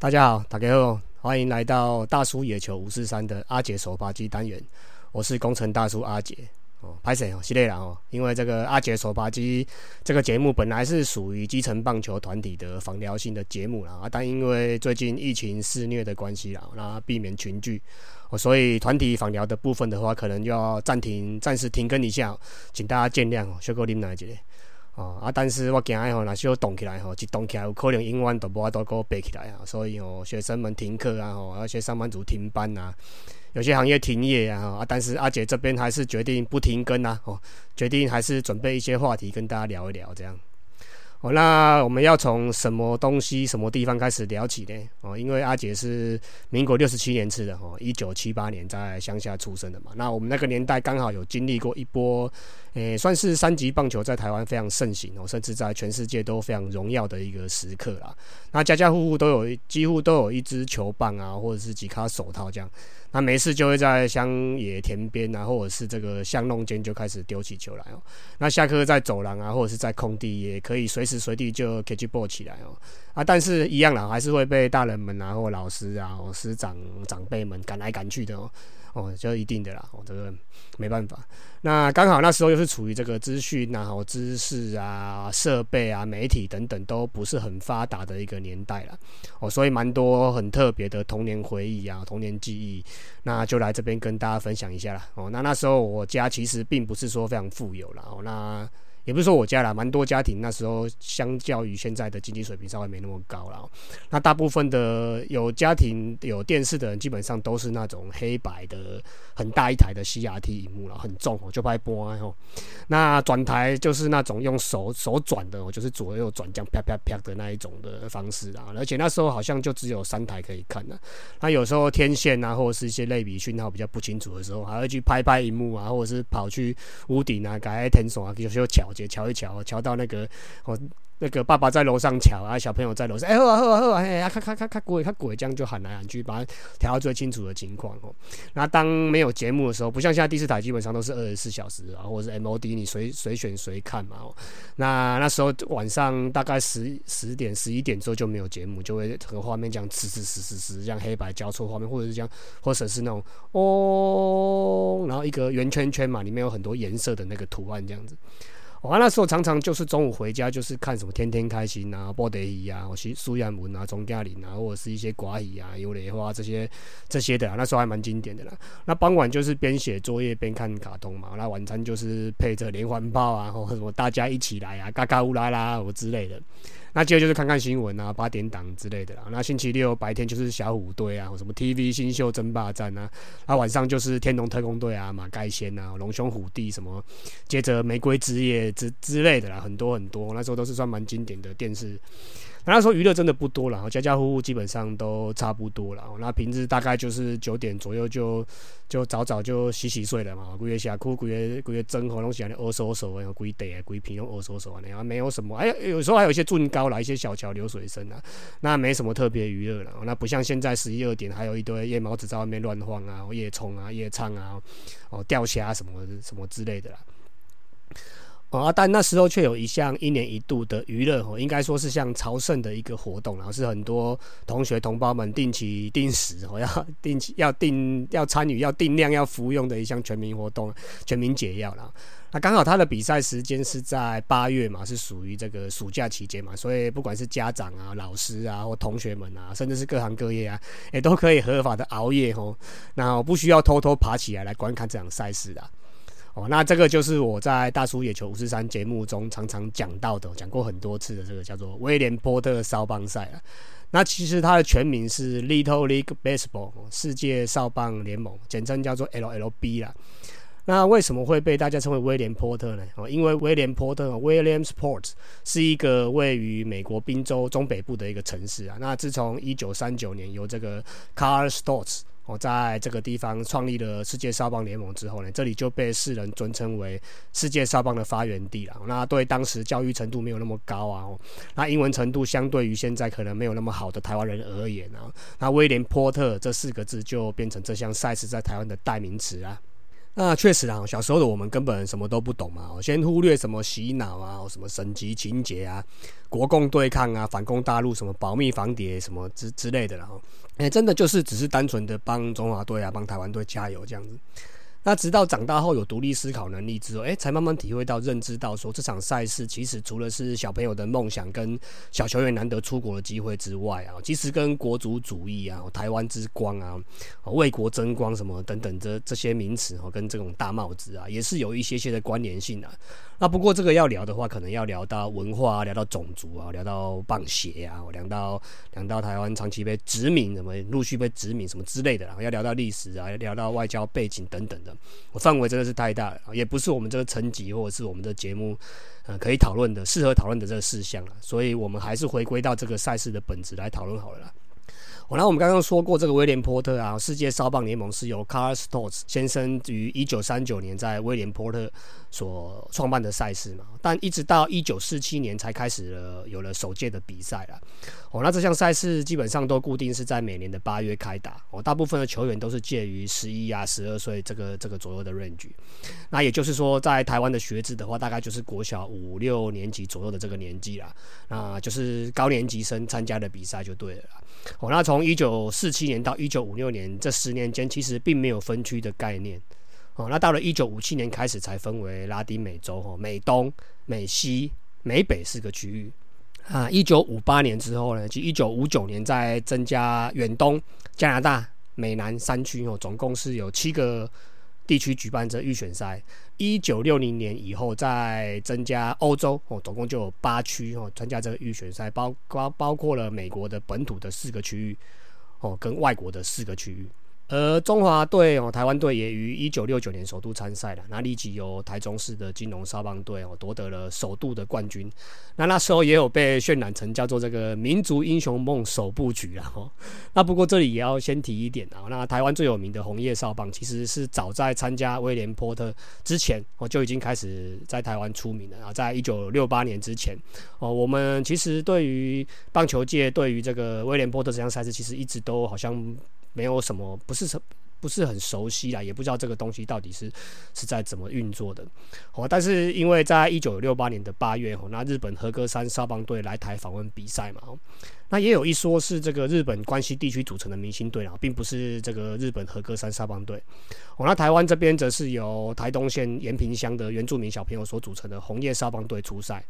大家好，大家好，欢迎来到大叔野球五四三的阿杰手扒机单元，我是工程大叔阿杰。哦，拍谁哦？系列啦哦，因为这个阿杰手扒机这个节目本来是属于基层棒球团体的访聊性的节目啦，但因为最近疫情肆虐的关系啦，那避免群聚，哦，所以团体访聊的部分的话，可能要暂停，暂时停更一下，请大家见谅哦，小哥啉奶一个。哦啊，但是我惊诶吼，若是要动起来吼，一动起来有可能永远都无法度个背起来啊，所以吼，学生们停课啊，吼，而且上班族停班啊，有些行业停业啊，啊，但是阿姐这边还是决定不停更啊，哦，决定还是准备一些话题跟大家聊一聊这样。哦，那我们要从什么东西、什么地方开始聊起呢？哦，因为阿杰是民国六十七年次的，哦，一九七八年在乡下出生的嘛。那我们那个年代刚好有经历过一波，诶，算是三级棒球在台湾非常盛行哦，甚至在全世界都非常荣耀的一个时刻啦。那家家户户都有，几乎都有一支球棒啊，或者是几卡手套这样。那没事就会在乡野田边啊，或者是这个巷弄间就开始丢起球来哦。那下课在走廊啊，或者是在空地，也可以随时随地就 catch ball 起来哦。啊，但是一样啦，还是会被大人们啊，或老师啊，或师长长辈们赶来赶去的哦。哦，就一定的啦，哦，这个没办法。那刚好那时候又是处于这个资讯啊、知识啊、设备啊、媒体等等都不是很发达的一个年代了，哦，所以蛮多很特别的童年回忆啊、童年记忆，那就来这边跟大家分享一下啦。哦，那那时候我家其实并不是说非常富有啦，哦，那。也不是说我家啦，蛮多家庭那时候相较于现在的经济水平稍微没那么高了。那大部分的有家庭有电视的人，基本上都是那种黑白的很大一台的 CRT 荧幕了，很重哦，就拍播哦。那转台就是那种用手手转的，就是左右转这样啪啪啪的那一种的方式啊。而且那时候好像就只有三台可以看呢。那有时候天线啊，或者是一些类比讯号比较不清楚的时候，还会去拍拍荧幕啊，或者是跑去屋顶啊，改天线啊，有时候巧。瞧一瞧，瞧到那个哦，那个爸爸在楼上瞧啊，小朋友在楼上，哎，好啊，好啊，好啊，哎，咔咔咔咔鬼，咔鬼，这样就喊来喊去，把它调到最清楚的情况哦。那当没有节目的时候，不像现在第四台基本上都是二十四小时啊，或者是 MOD，你随随选随看嘛。哦，那那时候晚上大概十十点、十一点之后就没有节目，就会整个画面这样呲呲呲呲呲，这样黑白交错画面，或者是这样，或者是那种哦，然后一个圆圈圈嘛，里面有很多颜色的那个图案这样子。我那时候常常就是中午回家，就是看什么《天天开心》啊、《波德伊》啊、我苏苏亚文啊、钟嘉玲啊，或者是一些寡语啊、有雷花这些这些的。那时候还蛮经典的啦。那傍晚就是边写作业边看卡通嘛。那晚餐就是配着连环炮啊，或什么大家一起来啊，嘎嘎乌拉拉什么之类的。那接着就是看看新闻啊，八点档之类的啦。那星期六白天就是小虎队啊，什么 TV 新秀争霸战啊。那晚上就是天龙特工队啊，马盖先啊，龙兄虎弟什么，接着玫瑰之夜之之类的啦，很多很多。那时候都是算蛮经典的电视。那时候娱乐真的不多了，家家户户基本上都差不多了。那平日大概就是九点左右就就早早就洗洗睡了嘛。规月下哭，规月规月蒸喉咙起来，饿手手，然后规地啊，规皮用饿手手啊，然后没有什么。哎，有时候还有一些俊高啦，一些小桥流水声啊，那没什么特别娱乐了。那不像现在十一二点还有一堆夜猫子在外面乱晃啊，夜冲啊，夜唱啊，哦钓虾什么什么之类的啦。哦，但那时候却有一项一年一度的娱乐哦，应该说是像朝圣的一个活动，然后是很多同学同胞们定期定时哦，要 定期要定要参与要定量要服用的一项全民活动，全民解药啦。那刚好他的比赛时间是在八月嘛，是属于这个暑假期间嘛，所以不管是家长啊、老师啊或同学们啊，甚至是各行各业啊，也都可以合法的熬夜哦，那我不需要偷偷爬起来来观看这场赛事的。哦，那这个就是我在大叔野球五十三节目中常常讲到的，讲过很多次的这个叫做威廉波特少棒赛了。那其实它的全名是 Little League Baseball 世界少棒联盟，简称叫做 LLB 啦。那为什么会被大家称为威廉波特呢？哦，因为威廉波特 Williamsport 是一个位于美国宾州中北部的一个城市啊。那自从一九三九年由这个 Carl Stotts 我在这个地方创立了世界少棒联盟之后呢，这里就被世人尊称为世界少棒的发源地了。那对当时教育程度没有那么高啊，那英文程度相对于现在可能没有那么好的台湾人而言呢，那威廉波特这四个字就变成这项赛事在台湾的代名词啊。那确实啊，小时候的我们根本什么都不懂嘛，先忽略什么洗脑啊，什么省级情节啊，国共对抗啊，反攻大陆什么保密防谍什么之之类的，然后，哎，真的就是只是单纯的帮中华队啊，帮台湾队加油这样子。那直到长大后有独立思考能力之后，哎，才慢慢体会到、认知到，说这场赛事其实除了是小朋友的梦想跟小球员难得出国的机会之外啊，其实跟国足主义啊、台湾之光啊、为国争光什么等等这这些名词哦，跟这种大帽子啊，也是有一些些的关联性的。那不过这个要聊的话，可能要聊到文化，聊到种族啊，聊到棒协啊，聊到聊到台湾长期被殖民，什么陆续被殖民什么之类的，然后要聊到历史啊，聊到外交背景等等的，我范围真的是太大了，也不是我们这个层级或者是我们的节目呃可以讨论的、适合讨论的这个事项了，所以我们还是回归到这个赛事的本质来讨论好了啦。哦，那我们刚刚说过，这个威廉波特啊，世界烧棒联盟是由 Carl Stoltz 先生于一九三九年在威廉波特所创办的赛事嘛，但一直到一九四七年才开始了有了首届的比赛了。哦，那这项赛事基本上都固定是在每年的八月开打。哦，大部分的球员都是介于十一啊十二岁这个这个左右的 range。那也就是说，在台湾的学制的话，大概就是国小五六年级左右的这个年纪啦。那就是高年级生参加的比赛就对了。哦，那从从一九四七年到一九五六年这十年间，其实并没有分区的概念。哦，那到了一九五七年开始才分为拉丁美洲、哈美东、美西、美北四个区域。啊，一九五八年之后呢，即一九五九年再增加远东、加拿大、美南三区哦，总共是有七个。地区举办这预选赛，一九六零年以后再增加欧洲哦，总共就有八区哦参加这个预选赛，包包包括了美国的本土的四个区域哦，跟外国的四个区域。而中华队哦，台湾队也于一九六九年首度参赛了，那立即由台中市的金融少棒队哦夺得了首度的冠军。那那时候也有被渲染成叫做这个民族英雄梦首部局啊。哦，那不过这里也要先提一点啊，那台湾最有名的红叶少棒其实是早在参加威廉波特之前哦就已经开始在台湾出名了啊。在一九六八年之前哦，我们其实对于棒球界对于这个威廉波特这项赛事，其实一直都好像。没有什么，不是不是很熟悉啦，也不知道这个东西到底是是在怎么运作的。哦，但是因为在一九六八年的八月，那日本和歌山少棒队来台访问比赛嘛，那也有一说是这个日本关西地区组成的明星队啦，并不是这个日本和歌山少棒队。哦，那台湾这边则是由台东县延平乡的原住民小朋友所组成的红叶沙棒队出赛。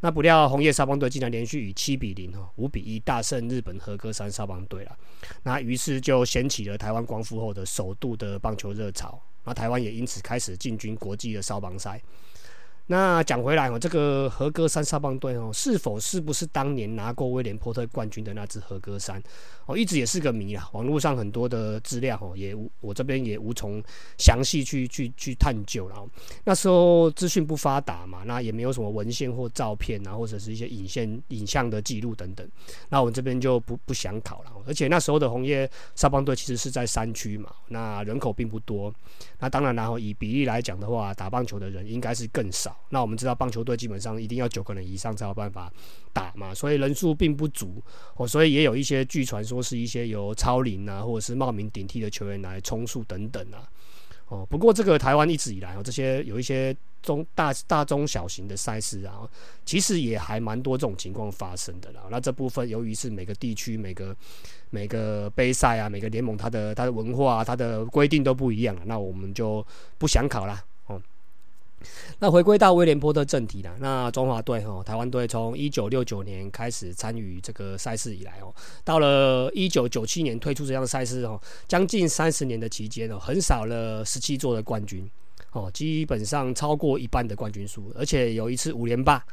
那不料红叶沙棒队竟然连续以七比零、哦五比一大胜日本和歌山少棒队了。那于是就掀起了台湾光复后的首度的棒球热潮。那台湾也因此开始进军国际的少棒赛。那讲回来哦，这个和歌山沙棒队哦，是否是不是当年拿过威廉波特冠军的那支和歌山？哦，一直也是个谜啊。网络上很多的资料哦，也我这边也无从详细去去去探究了。那时候资讯不发达嘛，那也没有什么文献或照片啊，或者是一些影像影像的记录等等。那我们这边就不不想考了。而且那时候的红叶沙棒队其实是在山区嘛，那人口并不多。那当然，然后以比例来讲的话，打棒球的人应该是更少。那我们知道棒球队基本上一定要九个人以上才有办法打嘛，所以人数并不足哦，所以也有一些据传说是一些由超龄啊，或者是冒名顶替的球员来充数等等啊。哦，不过这个台湾一直以来哦，这些有一些中大大中小型的赛事啊，其实也还蛮多这种情况发生的啦。那这部分由于是每个地区每个每个杯赛啊，每个联盟它的它的文化啊它的规定都不一样，那我们就不想考了。那回归到威廉波特正题啦，那中华队哦，台湾队从一九六九年开始参与这个赛事以来哦，到了一九九七年推出这项赛事哦，将近三十年的期间哦，横扫了十七座的冠军哦，基本上超过一半的冠军数，而且有一次五连霸，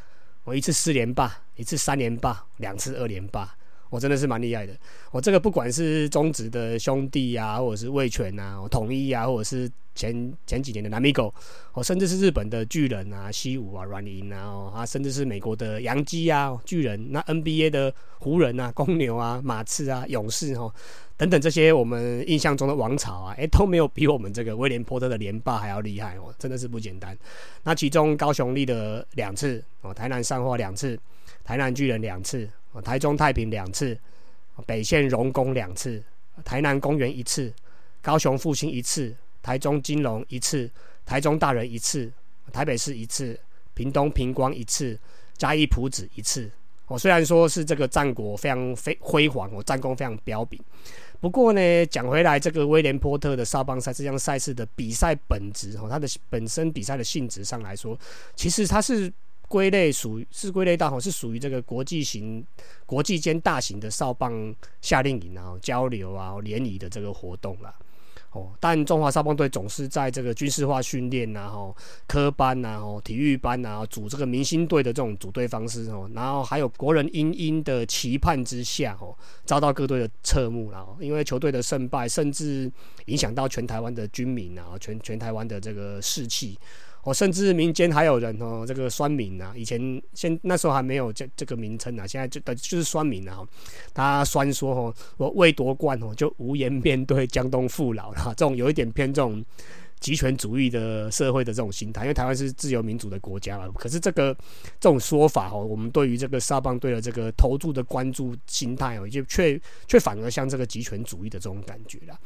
我一次四连霸，一次三连霸，两次二连霸。我真的是蛮厉害的，我这个不管是中职的兄弟啊，或者是味全啊，统一啊，或者是前前几年的南米狗，哦，甚至是日本的巨人啊、西武啊、软银啊，啊，甚至是美国的洋基啊、巨人，那 NBA 的湖人啊、公牛啊、马刺啊、勇士哦，等等这些我们印象中的王朝啊，诶，都没有比我们这个威廉波特的连霸还要厉害哦，真的是不简单。那其中高雄立的两次哦，台南上化两次，台南巨人两次。台中太平两次，北县荣工两次，台南公园一次，高雄复兴一次，台中金龙一次，台中大人一次，台北市一次，屏东平光一次，嘉义埔子一次。我，虽然说是这个战果非常非辉煌，我，战功非常彪炳。不过呢，讲回来，这个威廉波特的沙邦赛这项赛事的比赛本质，哦，它的本身比赛的性质上来说，其实它是归类属是归类到，哦，是属于这个国际型、国际间大型的少棒夏令营啊、交流啊、联谊的这个活动啦。哦，但中华少棒队总是在这个军事化训练呐、吼科班呐、吼体育班呐，组这个明星队的这种组队方式哦，然后还有国人殷殷的期盼之下哦，遭到各队的侧目了。因为球队的胜败，甚至影响到全台湾的军民啊，全全台湾的这个士气。哦，甚至民间还有人哦，这个酸民啊，以前现那时候还没有这这个名称啊，现在就的就是酸民啊。他酸说哦，我未夺冠哦，就无颜面对江东父老了。这种有一点偏这种。极权主义的社会的这种心态，因为台湾是自由民主的国家嘛。可是这个这种说法哦，我们对于这个沙邦队的这个投注的关注心态哦，就却却反而像这个极权主义的这种感觉了。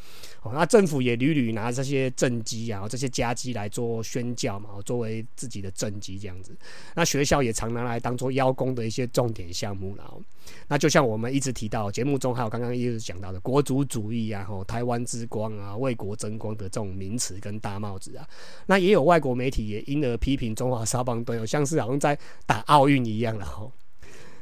哦，那政府也屡屡拿这些政绩啊，这些家绩来做宣教嘛，作为自己的政绩这样子。那学校也常拿来当做邀功的一些重点项目了。那就像我们一直提到节目中，还有刚刚一直讲到的国族主义啊，吼台湾之光啊，为国争光的这种名词跟大帽子啊，那也有外国媒体也因而批评中华沙棒队，像是好像在打奥运一样了吼。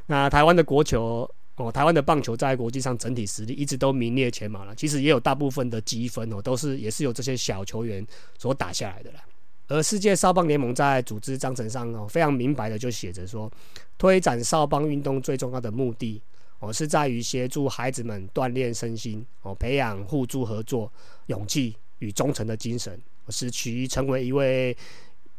那台湾的国球哦，台湾的棒球在国际上整体实力一直都名列前茅了，其实也有大部分的积分哦，都是也是由这些小球员所打下来的啦。而世界少棒联盟在组织章程上哦，非常明白的就写着说，推展少棒运动最重要的目的哦，是在于协助孩子们锻炼身心哦，培养互助合作、勇气与忠诚的精神，使其成为一位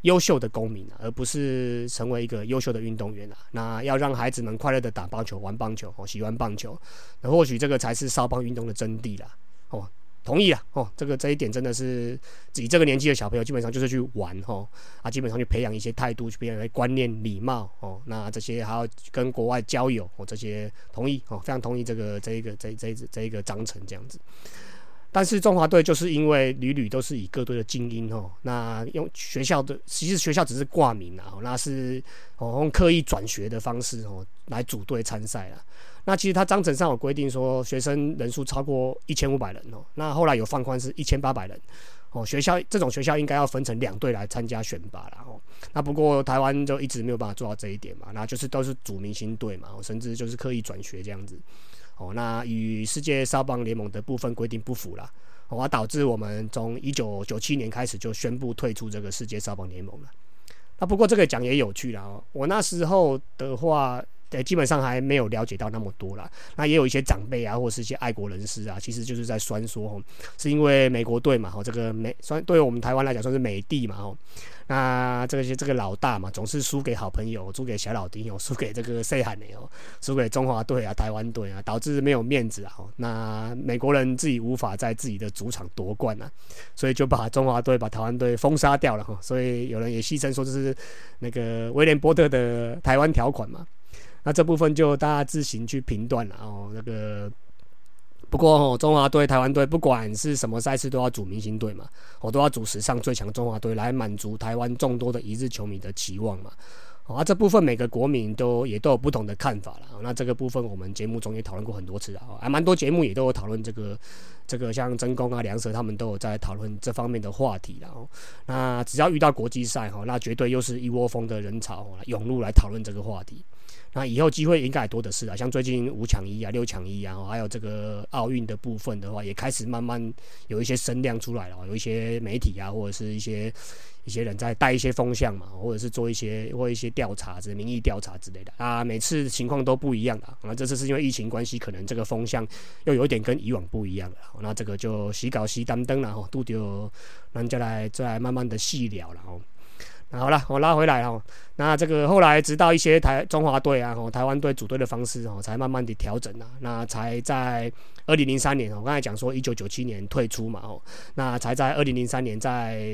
优秀的公民而不是成为一个优秀的运动员啊。那要让孩子们快乐的打棒球、玩棒球哦，喜欢棒球，那或许这个才是少棒运动的真谛啦哦。同意啊，哦，这个这一点真的是以这个年纪的小朋友，基本上就是去玩哈，啊，基本上去培养一些态度，去培养一些观念、礼貌哦，那这些还要跟国外交友哦，这些同意哦，非常同意这个这一个这这这一个章程这样子。但是中华队就是因为屡屡都是以各队的精英哦，那用学校的其实学校只是挂名啊，那是哦用刻意转学的方式哦来组队参赛啊。那其实他章程上有规定说，学生人数超过一千五百人哦。那后来有放宽是一千八百人哦。学校这种学校应该要分成两队来参加选拔了哦。那不过台湾就一直没有办法做到这一点嘛。那就是都是组明星队嘛，甚至就是刻意转学这样子哦。那与世界少棒联盟的部分规定不符了，哦，导致我们从一九九七年开始就宣布退出这个世界少棒联盟了。那不过这个讲也有趣了哦。我那时候的话。对，基本上还没有了解到那么多啦。那也有一些长辈啊，或是一些爱国人士啊，其实就是在酸说，吼，是因为美国队嘛，吼，这个美算对于我们台湾来讲算是美帝嘛，吼，那这些这个老大嘛，总是输给好朋友，输给小老弟哦，输给这个 say 喊的哦，输给中华队啊、台湾队啊，导致没有面子啊。那美国人自己无法在自己的主场夺冠啊，所以就把中华队、把台湾队封杀掉了哈。所以有人也戏称说这是那个威廉波特的台湾条款嘛。那这部分就大家自行去评断了哦。那个不过哦，中华队、台湾队不管是什么赛事都要组明星队嘛，我都要组史上最强中华队来满足台湾众多的一日球迷的期望嘛。啊，这部分每个国民都也都有不同的看法了。那这个部分我们节目中也讨论过很多次啊，还蛮多节目也都有讨论这个这个像真功啊、梁蛇他们都有在讨论这方面的话题了。那只要遇到国际赛哈，那绝对又是一窝蜂的人潮涌入来讨论这个话题。那以后机会应该多的是啊，像最近五强一啊、六强一啊，还有这个奥运的部分的话，也开始慢慢有一些声量出来了，有一些媒体啊，或者是一些一些人在带一些风向嘛，或者是做一些或一些调查，这民意调查之类的啊，每次情况都不一样的啊，这次是因为疫情关系，可能这个风向又有一点跟以往不一样了，那这个就洗稿洗担灯了哈，都丢，那再来再来慢慢的细聊了哦。好了，我拉回来哦。那这个后来，直到一些台中华队啊，哦，台湾队组队的方式哦，才慢慢的调整啊。那才在二零零三年，我刚才讲说一九九七年退出嘛，哦，那才在二零零三年再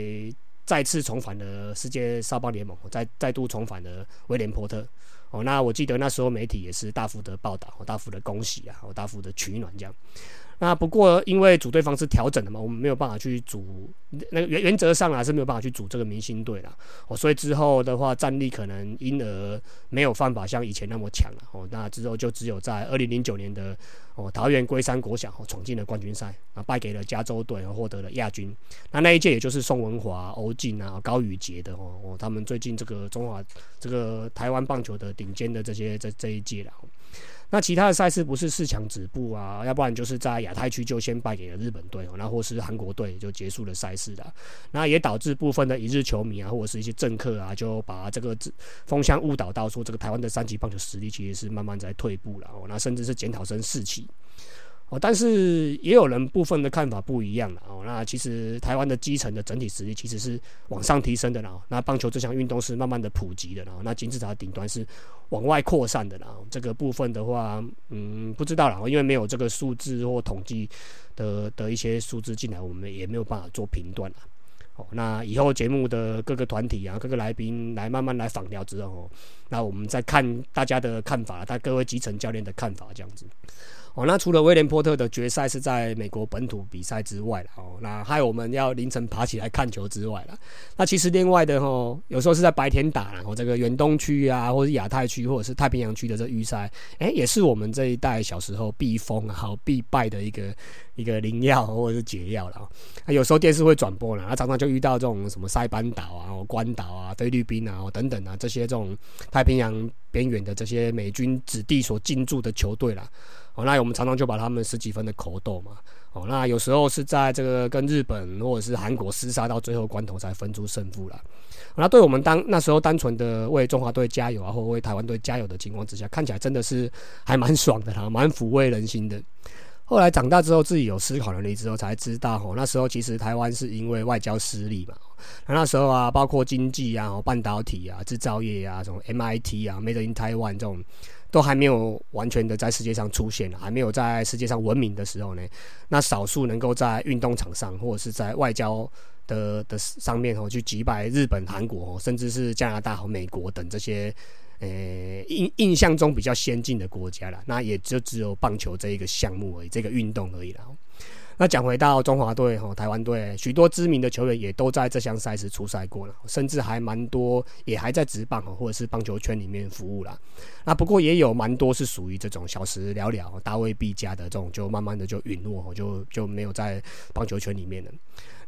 再次重返了世界少棒联盟，再再度重返了威廉波特。哦，那我记得那时候媒体也是大幅的报道，大幅的恭喜啊，大幅的取暖这样。那不过因为组队方式调整了嘛，我们没有办法去组，那个原原则上啊是没有办法去组这个明星队了哦，所以之后的话战力可能因而没有办法像以前那么强了哦。那之后就只有在二零零九年的哦桃园龟山国小哦闯进了冠军赛啊，败给了加州队，获得了亚军。那那一届也就是宋文华、欧进啊、高宇杰的哦哦，他们最近这个中华这个台湾棒球的顶尖的这些这这一届了。那其他的赛事不是四强止步啊，要不然就是在亚太区就先败给了日本队哦，那或是韩国队就结束了赛事的，那也导致部分的一日球迷啊，或者是一些政客啊，就把这个风向误导到说这个台湾的三级棒球实力其实是慢慢在退步了哦，那甚至是检讨生四起。哦，但是也有人部分的看法不一样了哦。那其实台湾的基层的整体实力其实是往上提升的啦。那棒球这项运动是慢慢的普及的啦。那金字塔顶端是往外扩散的啦。这个部分的话，嗯，不知道啦，因为没有这个数字或统计的的一些数字进来，我们也没有办法做评断了。哦，那以后节目的各个团体啊，各个来宾来慢慢来访聊之后，那我们再看大家的看法，他各位基层教练的看法这样子。哦，那除了威廉波特的决赛是在美国本土比赛之外哦，那还有我们要凌晨爬起来看球之外了，那其实另外的哦，有时候是在白天打，然后这个远东区啊，或者亚太区，或者是太平洋区的这预赛，哎，也是我们这一代小时候避风啊、必败的一个一个灵药或者是解药了。那有时候电视会转播了，那常常就遇到这种什么塞班岛啊、关岛啊、菲律宾啊等等啊这些这种太平洋边缘的这些美军子弟所进驻的球队啦。哦，那我们常常就把他们十几分的口斗嘛，哦，那有时候是在这个跟日本或者是韩国厮杀到最后关头才分出胜负了。那对我们当那时候单纯的为中华队加油啊，或为台湾队加油的情况之下，看起来真的是还蛮爽的啦，蛮抚慰人心的。后来长大之后，自己有思考能力之后，才知道哦，那时候其实台湾是因为外交失利嘛。那那时候啊，包括经济啊、半导体啊、制造业啊，这种 MIT 啊、Made in Taiwan 这种。都还没有完全的在世界上出现，还没有在世界上闻名的时候呢，那少数能够在运动场上或者是在外交的的上面哦，去击败日本、韩国，甚至是加拿大和美国等这些，呃，印印象中比较先进的国家了，那也就只有棒球这一个项目而已，这个运动而已了。那讲回到中华队哈，台湾队许多知名的球员也都在这项赛事出赛过了，甚至还蛮多也还在职棒或者是棒球圈里面服务啦。那不过也有蛮多是属于这种小时了了、大未必加的这种，就慢慢的就陨落，就就没有在棒球圈里面了。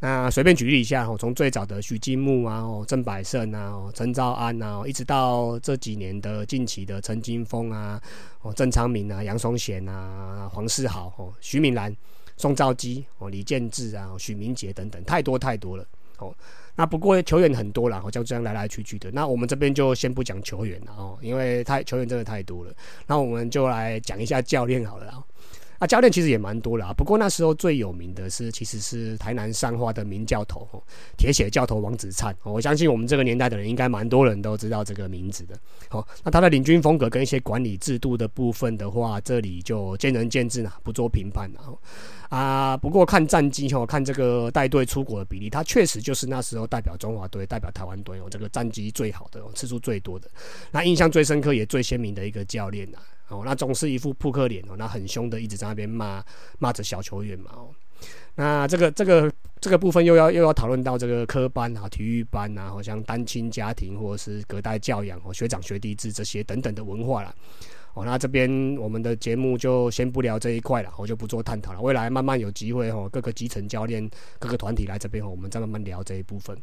那随便举例一下哈，从最早的许金木啊、郑百胜啊、陈兆安啊，一直到这几年的近期的陈金峰啊、哦郑昌明啊、杨松贤啊、黄世豪、哦徐敏兰。宋兆基哦，李建志啊，许明杰等等，太多太多了哦。那不过球员很多了，好像这样来来去去的。那我们这边就先不讲球员了哦，因为太球员真的太多了。那我们就来讲一下教练好了。啊，教练其实也蛮多啦。不过那时候最有名的是，其实是台南上花的名教头，铁血教头王子灿。我相信我们这个年代的人，应该蛮多人都知道这个名字的。好，那他的领军风格跟一些管理制度的部分的话，这里就见仁见智啦，不做评判了。啊，不过看战绩哦，看这个带队出国的比例，他确实就是那时候代表中华队、代表台湾队哦，这个战绩最好的、次数最多的，那印象最深刻也最鲜明的一个教练呐。哦，那总是一副扑克脸哦，那很凶的，一直在那边骂骂着小球员嘛哦。那这个这个这个部分又要又要讨论到这个科班啊、体育班啊，好像单亲家庭或者是隔代教养哦、学长学弟制这些等等的文化了。哦，那这边我们的节目就先不聊这一块了，我就不做探讨了。未来慢慢有机会哦，各个基层教练、各个团体来这边哦，我们再慢慢聊这一部分。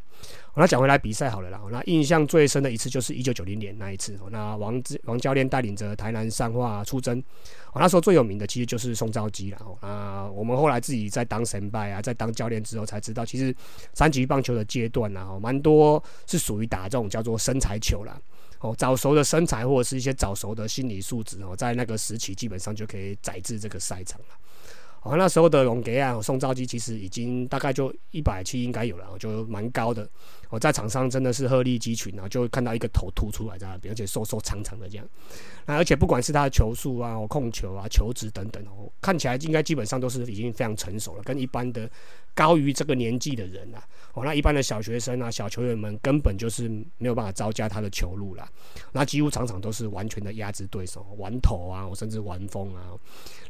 那讲回来比赛好了啦。那印象最深的一次就是一九九零年那一次，那王王教练带领着台南上化出征，那时候最有名的其实就是宋兆基了。那，我们后来自己在当神拜啊，在当教练之后才知道，其实三级棒球的阶段啊，蛮多是属于打这种叫做身材球啦。哦，早熟的身材或者是一些早熟的心理素质哦，在那个时期基本上就可以载至这个赛场了。哦，那时候的龙格啊，宋兆基其实已经大概就一百七应该有了，就蛮高的。我在场上真的是鹤立鸡群啊，就看到一个头凸出来在那边，而且瘦瘦长长的这样。那而且不管是他的球速啊、控球啊、球质等等哦，看起来应该基本上都是已经非常成熟了，跟一般的高于这个年纪的人啊，哦，那一般的小学生啊、小球员们根本就是没有办法招架他的球路了。那几乎场场都是完全的压制对手，玩头啊，我甚至玩疯啊。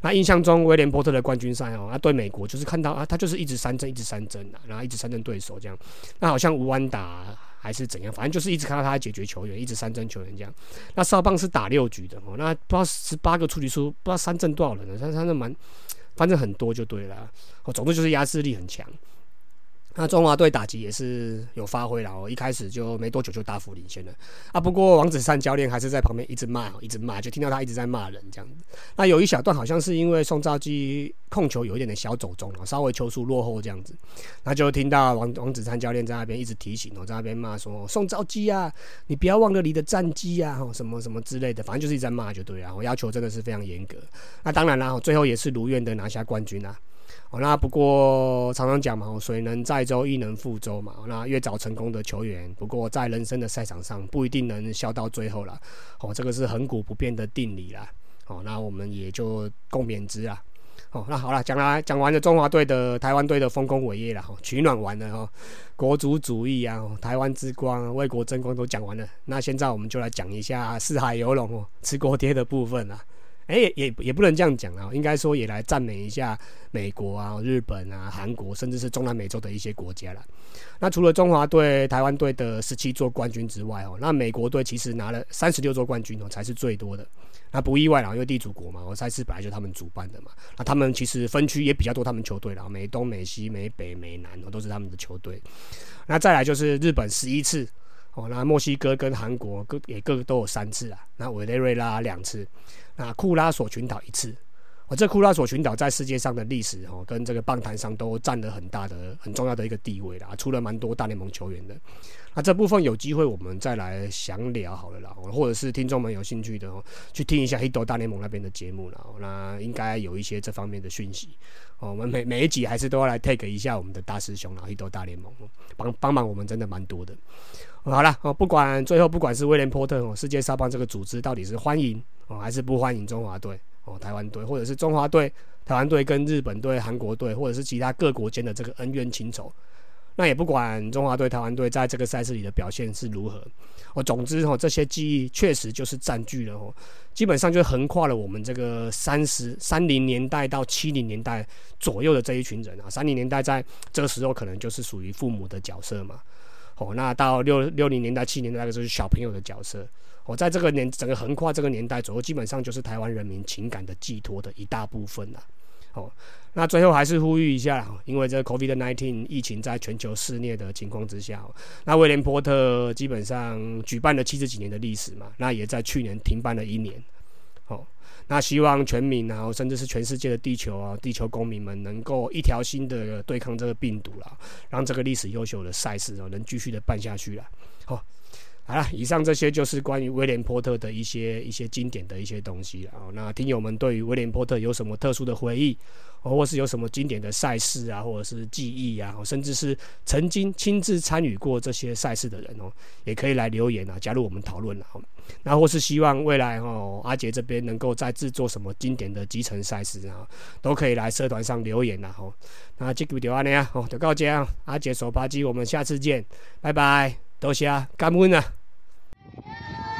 那印象中威廉波特的冠军赛哦，他对美国就是看到啊，他就是一直三振，一直三振啊，然后一直三振对手这样。那好像吴安打还是怎样，反正就是一直看到他解决球员，一直三振球员这样。那少棒是打六局的哦，那不知道十八个出局数，不知道三阵多少人呢？三三阵蛮，反正很多就对了。哦，总之就是压制力很强。那中华队打击也是有发挥了哦，一开始就没多久就大幅领先了啊。不过王子善教练还是在旁边一直骂，一直骂，就听到他一直在骂人这样子。那有一小段好像是因为宋兆基控球有一点的小走中了，稍微球速落后这样子，那就听到王王子善教练在那边一直提醒哦，在那边骂说宋兆基啊，你不要忘了你的战绩啊，什么什么之类的，反正就是一直在骂就对了。我要求真的是非常严格。那当然啦，最后也是如愿的拿下冠军啊。哦，那不过常常讲嘛，水能载舟，亦能覆舟嘛。那越早成功的球员，不过在人生的赛场上不一定能笑到最后了。哦，这个是恒古不变的定理啦。哦，那我们也就共勉之啊。哦，那好了，讲来讲完了中华队的、台湾队的丰功伟业了，取暖完了哈，国足主义啊，台湾之光、为国争光都讲完了。那现在我们就来讲一下四海游龙哦，吃锅贴的部分啊。哎，也也也不能这样讲啊，应该说也来赞美一下美国啊、日本啊、韩国，甚至是中南美洲的一些国家了。那除了中华队、台湾队的十七座冠军之外哦，那美国队其实拿了三十六座冠军哦，才是最多的。那不意外啦，因为地主国嘛，我赛事本来就他们主办的嘛。那他们其实分区也比较多，他们球队啦，美东、美西、美北、美南哦，都是他们的球队。那再来就是日本十一次哦，那墨西哥跟韩国各也各都有三次啊，那委内瑞拉两次。那库拉索群岛一次，我，这库拉索群岛在世界上的历史哦，跟这个棒坛上都占了很大的、很重要的一个地位啦，出了蛮多大联盟球员的。那这部分有机会我们再来详聊好了啦，或者是听众们有兴趣的哦，去听一下黑斗大联盟那边的节目啦，那应该有一些这方面的讯息。哦，我们每每一集还是都要来 take 一下我们的大师兄啦，黑斗大联盟帮帮忙我们真的蛮多的。好了哦，不管最后不管是威廉波特哦，世界沙棒这个组织到底是欢迎哦还是不欢迎中华队哦，台湾队或者是中华队、台湾队跟日本队、韩国队或者是其他各国间的这个恩怨情仇，那也不管中华队、台湾队在这个赛事里的表现是如何。哦，总之哦，这些记忆确实就是占据了哦，基本上就横跨了我们这个三十三零年代到七零年代左右的这一群人啊，三零年代在这个时候可能就是属于父母的角色嘛。哦，那到六六零年代、七零年代的时候，小朋友的角色，我在这个年整个横跨这个年代左右，基本上就是台湾人民情感的寄托的一大部分了。哦，那最后还是呼吁一下，因为这 COVID-19 疫情在全球肆虐的情况之下，那威廉波特基本上举办了七十几年的历史嘛，那也在去年停办了一年。哦。那希望全民啊，甚至是全世界的地球啊，地球公民们能够一条心的对抗这个病毒啦，让这个历史优秀的赛事哦能继续的办下去了。好，好了，以上这些就是关于威廉波特的一些一些经典的一些东西啊。那听友们对于威廉波特有什么特殊的回忆？或是有什么经典的赛事啊，或者是记忆啊，甚至是曾经亲自参与过这些赛事的人哦，也可以来留言啊，加入我们讨论了。那或是希望未来哦，阿杰这边能够再制作什么经典的集成赛事啊，都可以来社团上留言啦。吼，那这个就安尼啊，哦，就告这样，阿杰手扒鸡，我们下次见，拜拜，多谢，感恩啊。Yeah.